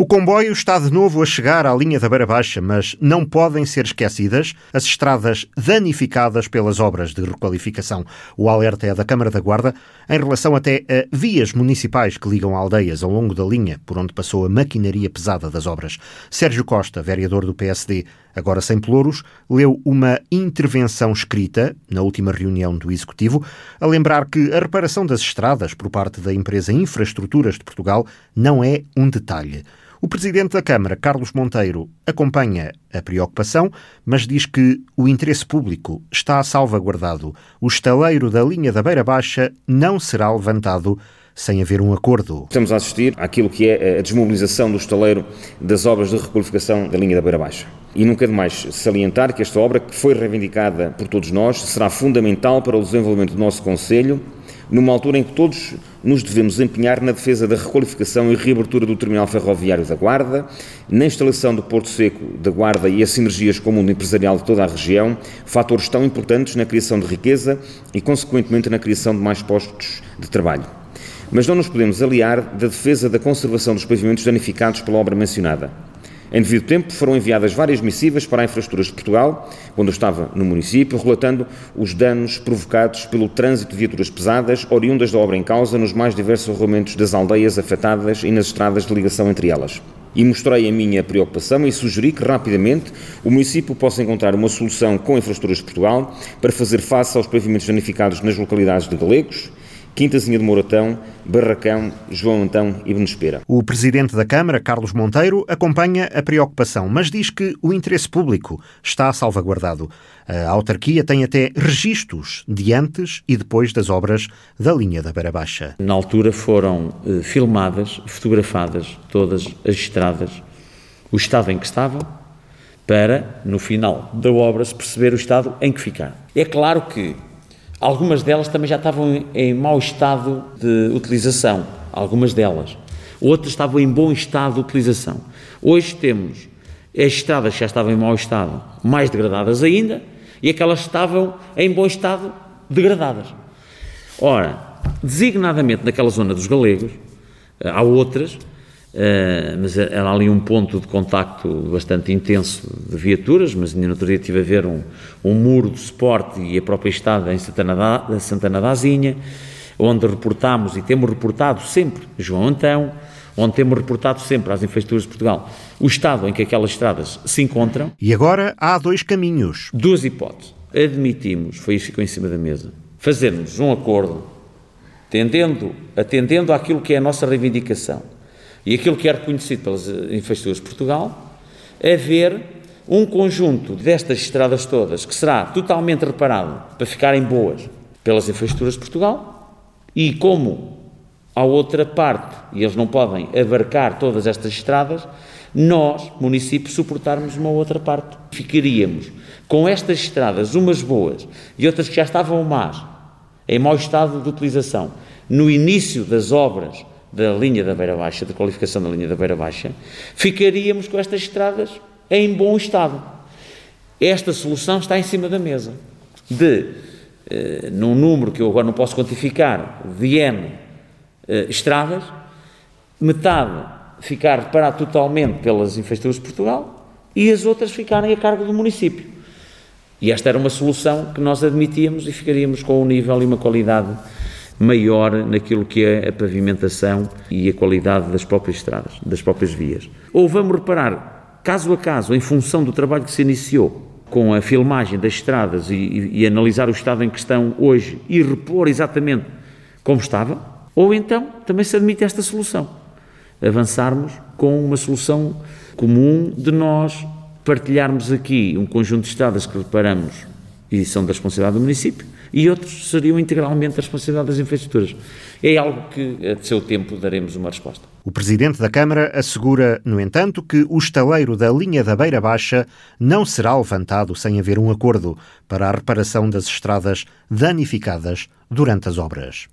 O comboio está de novo a chegar à linha da Beira Baixa, mas não podem ser esquecidas as estradas danificadas pelas obras de requalificação. O alerta é da Câmara da Guarda em relação até a vias municipais que ligam aldeias ao longo da linha por onde passou a maquinaria pesada das obras. Sérgio Costa, vereador do PSD, agora sem pelouros, leu uma intervenção escrita na última reunião do Executivo a lembrar que a reparação das estradas por parte da empresa Infraestruturas de Portugal não é um detalhe. O presidente da Câmara, Carlos Monteiro, acompanha a preocupação, mas diz que o interesse público está salvaguardado. O estaleiro da linha da Beira Baixa não será levantado sem haver um acordo. Estamos a assistir àquilo que é a desmobilização do estaleiro das obras de requalificação da linha da Beira Baixa. E nunca demais salientar que esta obra, que foi reivindicada por todos nós, será fundamental para o desenvolvimento do nosso Conselho numa altura em que todos nos devemos empenhar na defesa da requalificação e reabertura do terminal ferroviário da Guarda, na instalação do Porto Seco da Guarda e as sinergias com o mundo empresarial de toda a região, fatores tão importantes na criação de riqueza e, consequentemente, na criação de mais postos de trabalho. Mas não nos podemos aliar da defesa da conservação dos pavimentos danificados pela obra mencionada. Em devido tempo, foram enviadas várias missivas para a Infraestruturas de Portugal, quando eu estava no município, relatando os danos provocados pelo trânsito de viaturas pesadas oriundas da obra em causa nos mais diversos arruamentos das aldeias afetadas e nas estradas de ligação entre elas. E mostrei a minha preocupação e sugeri que rapidamente o município possa encontrar uma solução com Infraestruturas de Portugal para fazer face aos pavimentos danificados nas localidades de Galegos, Quintazinha de Moratão, Barracão, João Antão e Benespera. O presidente da Câmara, Carlos Monteiro, acompanha a preocupação, mas diz que o interesse público está salvaguardado. A autarquia tem até registros de antes e depois das obras da linha da Beira Baixa. Na altura foram eh, filmadas, fotografadas todas as estradas, o estado em que estavam, para, no final da obra, se perceber o estado em que ficaram. É claro que Algumas delas também já estavam em mau estado de utilização, algumas delas. Outras estavam em bom estado de utilização. Hoje temos as estradas que já estavam em mau estado, mais degradadas ainda, e aquelas que estavam em bom estado, degradadas. Ora, designadamente naquela zona dos galegos, eh, há outras Uh, mas era ali um ponto de contacto bastante intenso de viaturas, mas ainda no outro dia estive a ver um, um muro de suporte e a própria estrada em Santana da, Santana da Azinha, onde reportámos e temos reportado sempre, João Antão, onde temos reportado sempre às infraestruturas de Portugal o estado em que aquelas estradas se encontram. E agora há dois caminhos. Duas hipóteses. Admitimos, foi isso que ficou em cima da mesa, fazermos um acordo tendendo, atendendo àquilo que é a nossa reivindicação e aquilo que é reconhecido pelas eh, infraestruturas de Portugal, haver um conjunto destas estradas todas que será totalmente reparado para ficarem boas pelas infraestruturas de Portugal e como a outra parte, e eles não podem abarcar todas estas estradas, nós, município, suportarmos uma outra parte. Ficaríamos com estas estradas, umas boas e outras que já estavam más, em mau estado de utilização, no início das obras da linha da Beira Baixa, da qualificação da linha da Beira Baixa, ficaríamos com estas estradas em bom estado. Esta solução está em cima da mesa. De, eh, num número que eu agora não posso quantificar, de N eh, estradas, metade ficar reparado totalmente pelas infraestruturas de Portugal e as outras ficarem a cargo do município. E esta era uma solução que nós admitíamos e ficaríamos com um nível e uma qualidade maior naquilo que é a pavimentação e a qualidade das próprias estradas, das próprias vias. Ou vamos reparar, caso a caso, em função do trabalho que se iniciou com a filmagem das estradas e, e, e analisar o estado em que estão hoje e repor exatamente como estava, ou então também se admite esta solução. Avançarmos com uma solução comum de nós partilharmos aqui um conjunto de estradas que reparamos e são da responsabilidade do município, e outros seriam integralmente da responsabilidade das infraestruturas. É algo que, a seu tempo, daremos uma resposta. O Presidente da Câmara assegura, no entanto, que o estaleiro da linha da Beira Baixa não será levantado sem haver um acordo para a reparação das estradas danificadas durante as obras.